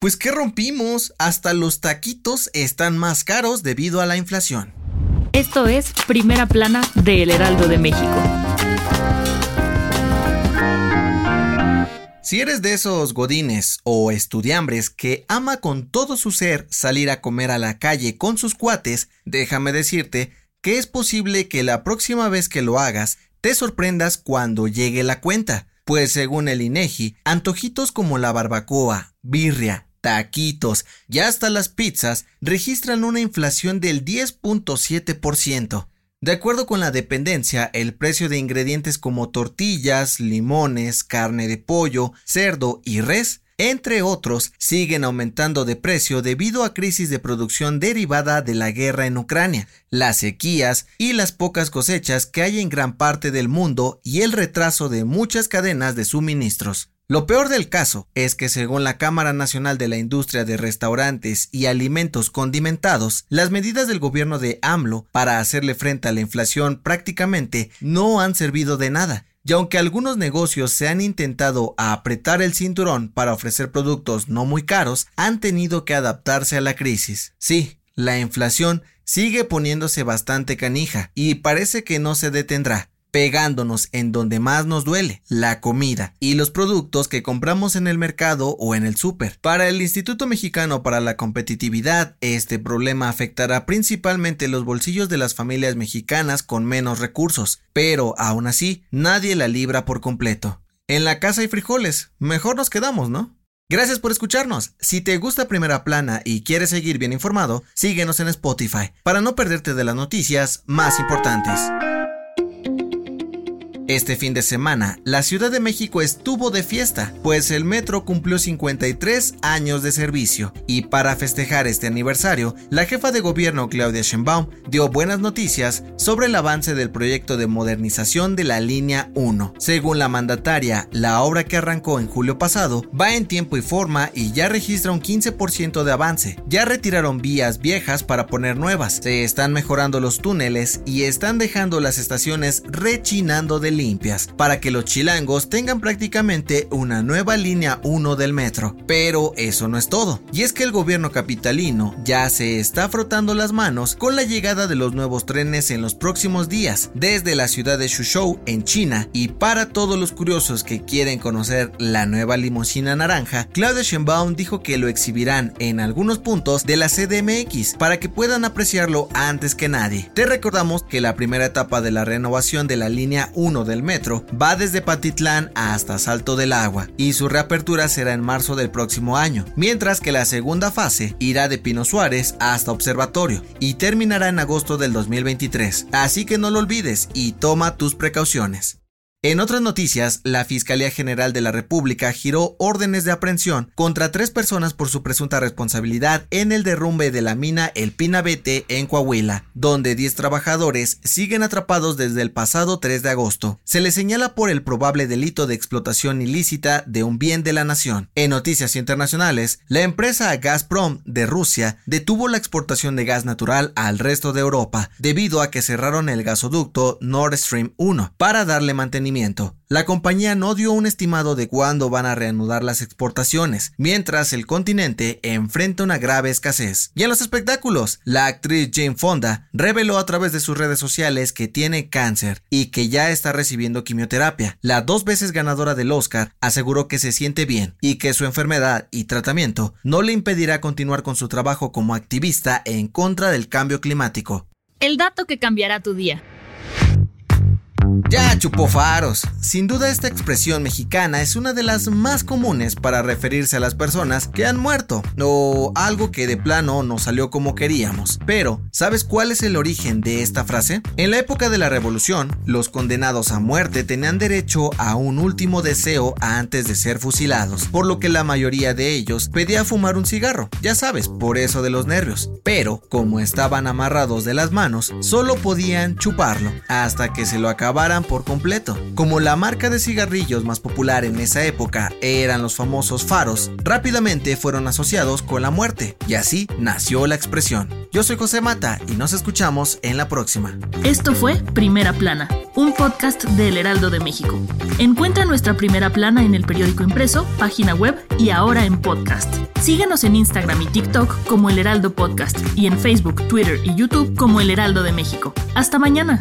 Pues que rompimos, hasta los taquitos están más caros debido a la inflación. Esto es Primera Plana de El Heraldo de México. Si eres de esos godines o estudiambres que ama con todo su ser salir a comer a la calle con sus cuates, déjame decirte que es posible que la próxima vez que lo hagas te sorprendas cuando llegue la cuenta. Pues según el INEGI, antojitos como la barbacoa, birria, taquitos y hasta las pizzas registran una inflación del 10.7%. De acuerdo con la dependencia, el precio de ingredientes como tortillas, limones, carne de pollo, cerdo y res, entre otros, siguen aumentando de precio debido a crisis de producción derivada de la guerra en Ucrania, las sequías y las pocas cosechas que hay en gran parte del mundo y el retraso de muchas cadenas de suministros. Lo peor del caso es que según la Cámara Nacional de la Industria de Restaurantes y Alimentos Condimentados, las medidas del gobierno de AMLO para hacerle frente a la inflación prácticamente no han servido de nada. Y aunque algunos negocios se han intentado apretar el cinturón para ofrecer productos no muy caros, han tenido que adaptarse a la crisis. Sí, la inflación sigue poniéndose bastante canija y parece que no se detendrá pegándonos en donde más nos duele, la comida y los productos que compramos en el mercado o en el súper. Para el Instituto Mexicano para la Competitividad, este problema afectará principalmente los bolsillos de las familias mexicanas con menos recursos, pero aún así, nadie la libra por completo. En la casa hay frijoles, mejor nos quedamos, ¿no? Gracias por escucharnos. Si te gusta Primera Plana y quieres seguir bien informado, síguenos en Spotify para no perderte de las noticias más importantes. Este fin de semana, la Ciudad de México estuvo de fiesta, pues el metro cumplió 53 años de servicio. Y para festejar este aniversario, la jefa de gobierno Claudia Sheinbaum dio buenas noticias sobre el avance del proyecto de modernización de la línea 1. Según la mandataria, la obra que arrancó en julio pasado va en tiempo y forma y ya registra un 15% de avance. Ya retiraron vías viejas para poner nuevas, se están mejorando los túneles y están dejando las estaciones rechinando de limpias, para que los chilangos tengan prácticamente una nueva línea 1 del metro. Pero eso no es todo, y es que el gobierno capitalino ya se está frotando las manos con la llegada de los nuevos trenes en los próximos días, desde la ciudad de Shuzhou en China, y para todos los curiosos que quieren conocer la nueva limusina naranja, Claudia Sheinbaum dijo que lo exhibirán en algunos puntos de la CDMX para que puedan apreciarlo antes que nadie. Te recordamos que la primera etapa de la renovación de la línea 1 del metro va desde Patitlán hasta Salto del Agua y su reapertura será en marzo del próximo año, mientras que la segunda fase irá de Pino Suárez hasta Observatorio y terminará en agosto del 2023. Así que no lo olvides y toma tus precauciones. En otras noticias, la Fiscalía General de la República giró órdenes de aprehensión contra tres personas por su presunta responsabilidad en el derrumbe de la mina El Pinabete en Coahuila, donde 10 trabajadores siguen atrapados desde el pasado 3 de agosto. Se les señala por el probable delito de explotación ilícita de un bien de la nación. En noticias internacionales, la empresa Gazprom de Rusia detuvo la exportación de gas natural al resto de Europa debido a que cerraron el gasoducto Nord Stream 1 para darle mantenimiento la compañía no dio un estimado de cuándo van a reanudar las exportaciones, mientras el continente enfrenta una grave escasez. Y en los espectáculos, la actriz Jane Fonda reveló a través de sus redes sociales que tiene cáncer y que ya está recibiendo quimioterapia. La dos veces ganadora del Oscar aseguró que se siente bien y que su enfermedad y tratamiento no le impedirá continuar con su trabajo como activista en contra del cambio climático. El dato que cambiará tu día. Ya chupó faros. Sin duda esta expresión mexicana es una de las más comunes para referirse a las personas que han muerto o algo que de plano no salió como queríamos. Pero, ¿sabes cuál es el origen de esta frase? En la época de la revolución, los condenados a muerte tenían derecho a un último deseo antes de ser fusilados, por lo que la mayoría de ellos pedía fumar un cigarro, ya sabes, por eso de los nervios. Pero, como estaban amarrados de las manos, solo podían chuparlo hasta que se lo por completo. Como la marca de cigarrillos más popular en esa época eran los famosos faros, rápidamente fueron asociados con la muerte, y así nació la expresión. Yo soy José Mata y nos escuchamos en la próxima. Esto fue Primera Plana, un podcast del Heraldo de México. Encuentra nuestra Primera Plana en el periódico impreso, página web y ahora en podcast. Síguenos en Instagram y TikTok como El Heraldo Podcast y en Facebook, Twitter y YouTube como El Heraldo de México. Hasta mañana.